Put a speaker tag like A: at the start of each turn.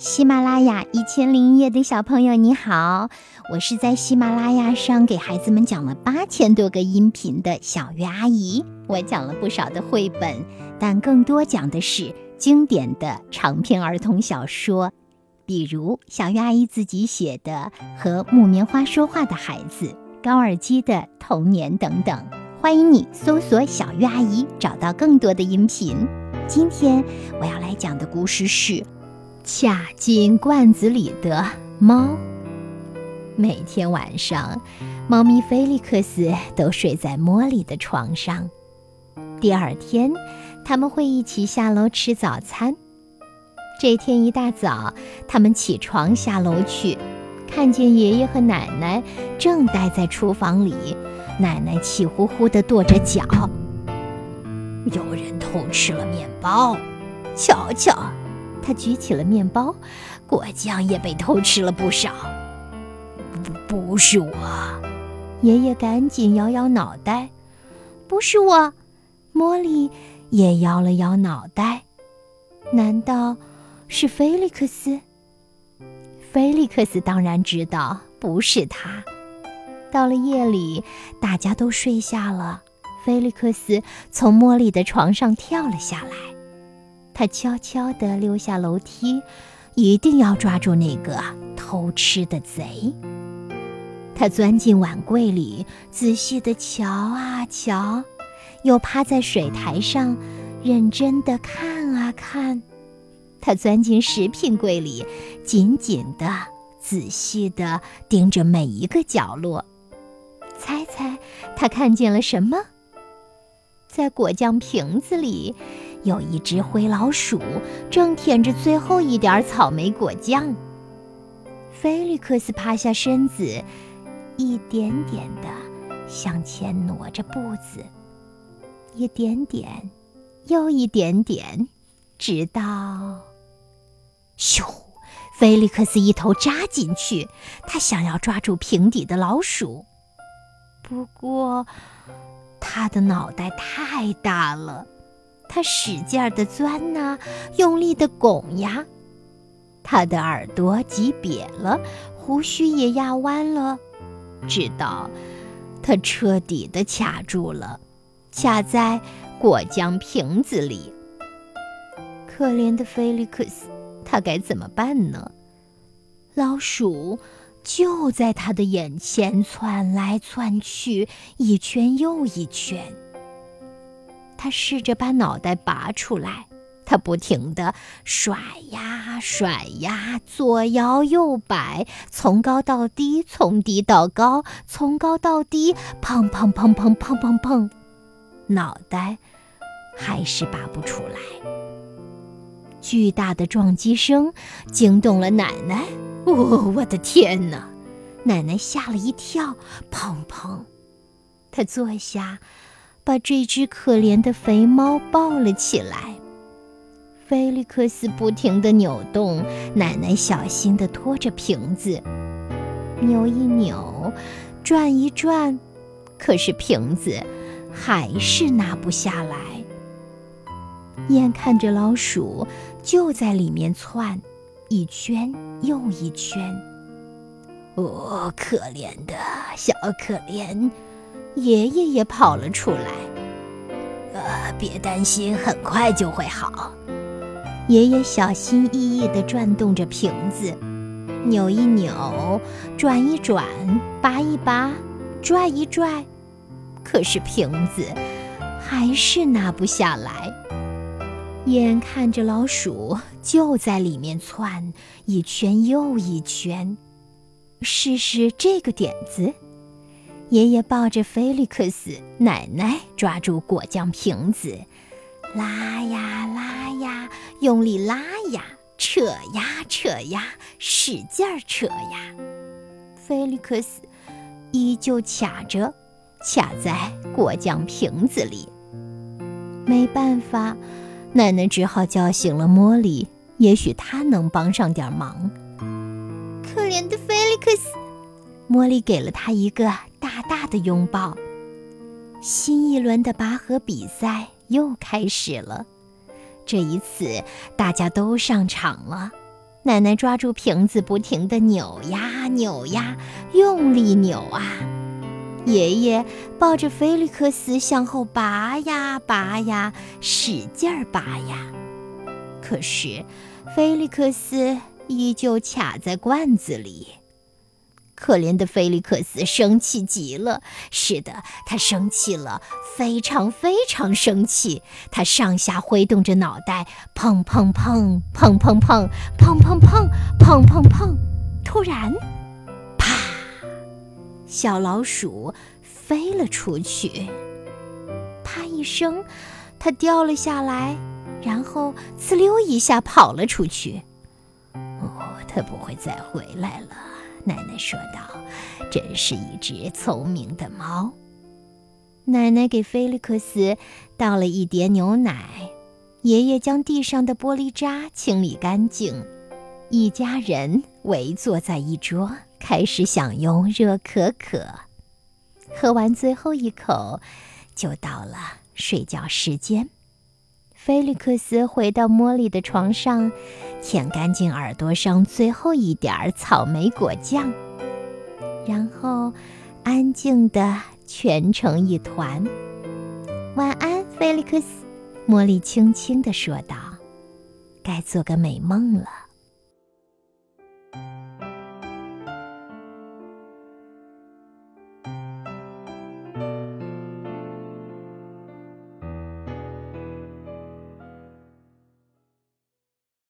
A: 喜马拉雅一千零一夜的小朋友，你好！我是在喜马拉雅上给孩子们讲了八千多个音频的小月阿姨。我讲了不少的绘本，但更多讲的是经典的长篇儿童小说，比如小月阿姨自己写的《和木棉花说话的孩子》、高尔基的童年等等。欢迎你搜索“小月阿姨”，找到更多的音频。今天我要来讲的故事是。卡进罐子里的猫。每天晚上，猫咪菲利克斯都睡在茉莉的床上。第二天，他们会一起下楼吃早餐。这天一大早，他们起床下楼去，看见爷爷和奶奶正待在厨房里。奶奶气呼呼地跺着脚：“
B: 有人偷吃了面包，瞧瞧。”
A: 他举起了面包，果酱也被偷吃了不少。
B: 不，不是我。
A: 爷爷赶紧摇摇脑袋，不是我。茉莉也摇了摇脑袋，难道是菲利克斯？菲利克斯当然知道不是他。到了夜里，大家都睡下了，菲利克斯从茉莉的床上跳了下来。他悄悄地溜下楼梯，一定要抓住那个偷吃的贼。他钻进碗柜里，仔细地瞧啊瞧，又趴在水台上，认真地看啊看。他钻进食品柜里，紧紧地、仔细地盯着每一个角落。猜猜他看见了什么？在果酱瓶子里。有一只灰老鼠正舔着最后一点草莓果酱。菲利克斯趴下身子，一点点地向前挪着步子，一点点，又一点点，直到……咻！菲利克斯一头扎进去，他想要抓住瓶底的老鼠，不过他的脑袋太大了。他使劲儿地钻呐，用力地拱呀，他的耳朵挤瘪了，胡须也压弯了，直到他彻底地卡住了，卡在果酱瓶子里。可怜的菲利克斯，他该怎么办呢？老鼠就在他的眼前窜来窜去，一圈又一圈。他试着把脑袋拔出来，他不停地甩呀甩呀，左摇右摆，从高到低，从低到高，从高到低，砰砰砰砰砰砰砰，脑袋还是拔不出来。巨大的撞击声惊动了奶奶，哦，我的天哪！奶奶吓了一跳，砰砰，她坐下。把这只可怜的肥猫抱了起来。菲利克斯不停地扭动，奶奶小心地拖着瓶子，扭一扭，转一转，可是瓶子还是拿不下来。眼看着老鼠就在里面窜，一圈又一圈。
B: 哦，可怜的小可怜！
A: 爷爷也跑了出来。
B: 呃，别担心，很快就会好。
A: 爷爷小心翼翼地转动着瓶子，扭一扭，转一转，拔一拔，拽一拽，可是瓶子还是拿不下来。眼看着老鼠就在里面窜，一圈又一圈，试试这个点子。爷爷抱着菲利克斯，奶奶抓住果酱瓶子，拉呀拉呀，用力拉呀，扯呀扯呀，使劲儿扯呀。菲利克斯依旧卡着，卡在果酱瓶子里。没办法，奶奶只好叫醒了茉莉，也许她能帮上点忙。
C: 可怜的菲利克斯，
A: 茉莉给了他一个。大的拥抱。新一轮的拔河比赛又开始了，这一次大家都上场了。奶奶抓住瓶子，不停地扭呀扭呀，用力扭啊。爷爷抱着菲利克斯向后拔呀拔呀，使劲儿拔呀。可是，菲利克斯依旧卡在罐子里。可怜的菲利克斯生气极了，是的，他生气了，非常非常生气。他上下挥动着脑袋，砰砰砰，砰砰砰，砰砰砰，砰砰砰。突然，啪！小老鼠飞了出去，啪一声，它掉了下来，然后呲溜一下跑了出去。哦，它不会再回来了。奶奶说道：“真是一只聪明的猫。”奶奶给菲利克斯倒了一碟牛奶，爷爷将地上的玻璃渣清理干净，一家人围坐在一桌，开始享用热可可。喝完最后一口，就到了睡觉时间。菲利克斯回到茉莉的床上，舔干净耳朵上最后一点草莓果酱，然后安静地蜷成一团。晚安，菲利克斯，茉莉轻轻地说道：“该做个美梦了。”